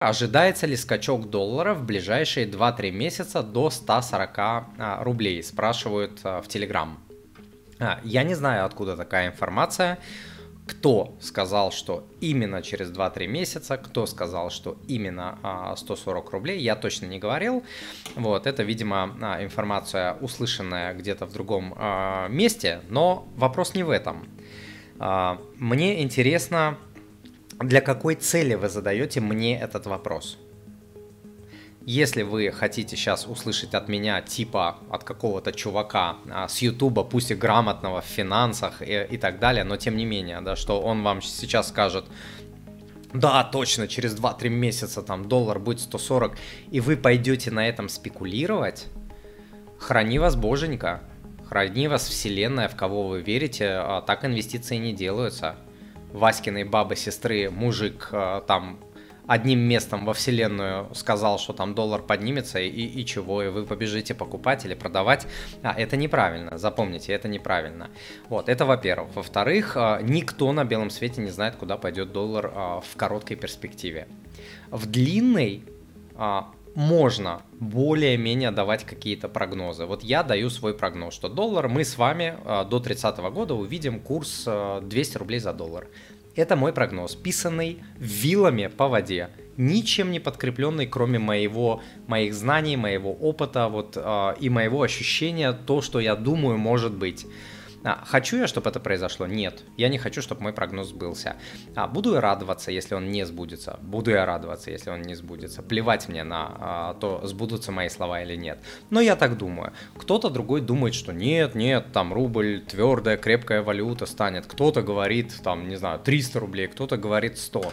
Ожидается ли скачок доллара в ближайшие 2-3 месяца до 140 а, рублей? Спрашивают а, в Телеграм. А, я не знаю, откуда такая информация. Кто сказал, что именно через 2-3 месяца, кто сказал, что именно 140 рублей, я точно не говорил. Вот, это, видимо, информация, услышанная где-то в другом месте, но вопрос не в этом. Мне интересно, для какой цели вы задаете мне этот вопрос? Если вы хотите сейчас услышать от меня, типа от какого-то чувака а, с Ютуба, пусть и грамотного в финансах и, и так далее, но тем не менее, да, что он вам сейчас скажет, да, точно, через 2-3 месяца там доллар будет 140, и вы пойдете на этом спекулировать, храни вас боженька, храни вас вселенная, в кого вы верите, а так инвестиции не делаются. Васькиной бабы-сестры мужик э, там одним местом во вселенную сказал, что там доллар поднимется и, и чего, и вы побежите покупать или продавать, а, это неправильно, запомните, это неправильно. Вот, это во-первых. Во-вторых, э, никто на белом свете не знает, куда пойдет доллар э, в короткой перспективе. В длинной можно более-менее давать какие-то прогнозы. Вот я даю свой прогноз, что доллар мы с вами э, до 30 года увидим курс 200 э, рублей за доллар. Это мой прогноз, писанный вилами по воде, ничем не подкрепленный, кроме моего, моих знаний, моего опыта вот, э, и моего ощущения, то, что я думаю может быть. А, хочу я, чтобы это произошло? Нет. Я не хочу, чтобы мой прогноз сбылся. А, буду я радоваться, если он не сбудется? Буду я радоваться, если он не сбудется. Плевать мне на а, то, сбудутся мои слова или нет. Но я так думаю. Кто-то другой думает, что нет, нет, там рубль твердая, крепкая валюта станет. Кто-то говорит, там, не знаю, 300 рублей, кто-то говорит 100.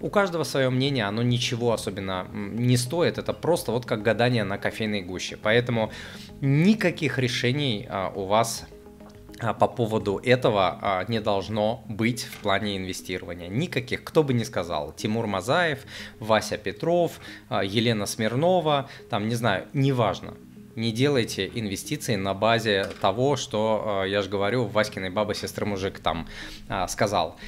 У каждого свое мнение, оно ничего особенно не стоит, это просто вот как гадание на кофейной гуще. Поэтому никаких решений а, у вас по поводу этого а, не должно быть в плане инвестирования. Никаких, кто бы ни сказал. Тимур Мазаев, Вася Петров, а, Елена Смирнова, там, не знаю, неважно. Не делайте инвестиции на базе того, что, я же говорю, Васькиной бабы сестры мужик там сказал.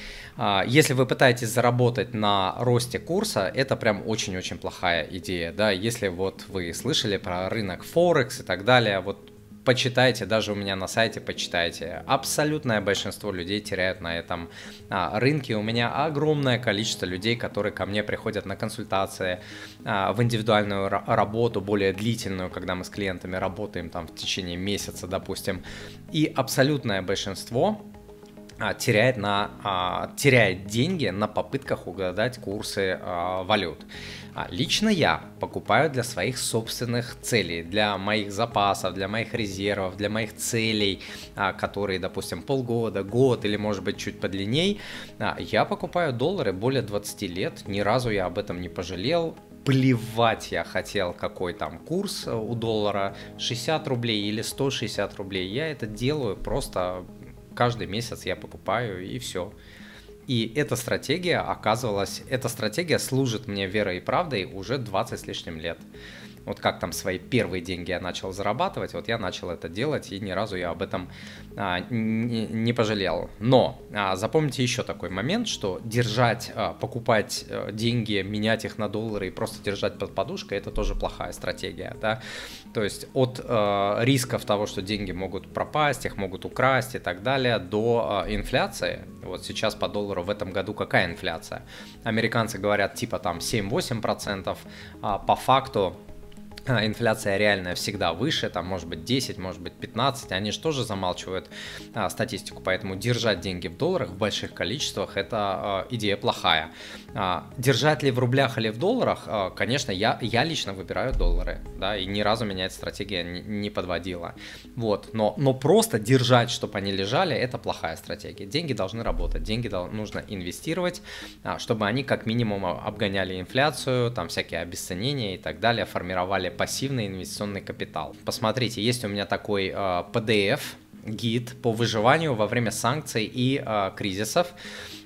Если вы пытаетесь заработать на росте курса, это прям очень-очень плохая идея, да, если вот вы слышали про рынок Форекс и так далее, вот почитайте, даже у меня на сайте почитайте. Абсолютное большинство людей теряют на этом а, рынке. У меня огромное количество людей, которые ко мне приходят на консультации, а, в индивидуальную работу, более длительную, когда мы с клиентами работаем там в течение месяца, допустим. И абсолютное большинство теряет, на, а, теряет деньги на попытках угадать курсы а, валют. Лично я покупаю для своих собственных целей, для моих запасов, для моих резервов, для моих целей, которые, допустим, полгода, год или может быть чуть подлинней. Я покупаю доллары более 20 лет, ни разу я об этом не пожалел плевать я хотел, какой там курс у доллара, 60 рублей или 160 рублей. Я это делаю просто каждый месяц я покупаю и все. И эта стратегия оказывалась, эта стратегия служит мне верой и правдой уже 20 с лишним лет вот как там свои первые деньги я начал зарабатывать, вот я начал это делать, и ни разу я об этом а, не, не пожалел. Но а, запомните еще такой момент, что держать, а, покупать а, деньги, менять их на доллары и просто держать под подушкой, это тоже плохая стратегия, да. То есть от а, рисков того, что деньги могут пропасть, их могут украсть и так далее, до а, инфляции. Вот сейчас по доллару в этом году какая инфляция? Американцы говорят типа там 7-8%, а по факту инфляция реальная всегда выше, там может быть 10, может быть 15, они же тоже замалчивают а, статистику, поэтому держать деньги в долларах в больших количествах это а, идея плохая. А, держать ли в рублях или в долларах, а, конечно, я, я лично выбираю доллары, да, и ни разу меня эта стратегия не, не подводила, вот, но, но просто держать, чтобы они лежали, это плохая стратегия. Деньги должны работать, деньги дол- нужно инвестировать, а, чтобы они как минимум обгоняли инфляцию, там всякие обесценения и так далее, формировали пассивный инвестиционный капитал. Посмотрите, есть у меня такой э, PDF, гид по выживанию во время санкций и э, кризисов.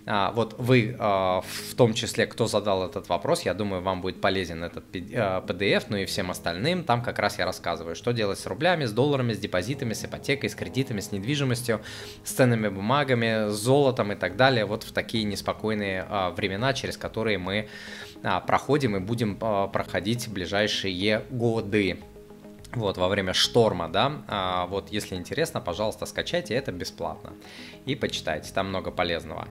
А, вот вы, а, в том числе, кто задал этот вопрос, я думаю, вам будет полезен этот PDF, ну и всем остальным. Там как раз я рассказываю, что делать с рублями, с долларами, с депозитами, с ипотекой, с кредитами, с недвижимостью, с ценными бумагами, с золотом и так далее. Вот в такие неспокойные а, времена, через которые мы проходим и будем проходить ближайшие годы вот, во время шторма, да, а, вот, если интересно, пожалуйста, скачайте, это бесплатно, и почитайте, там много полезного.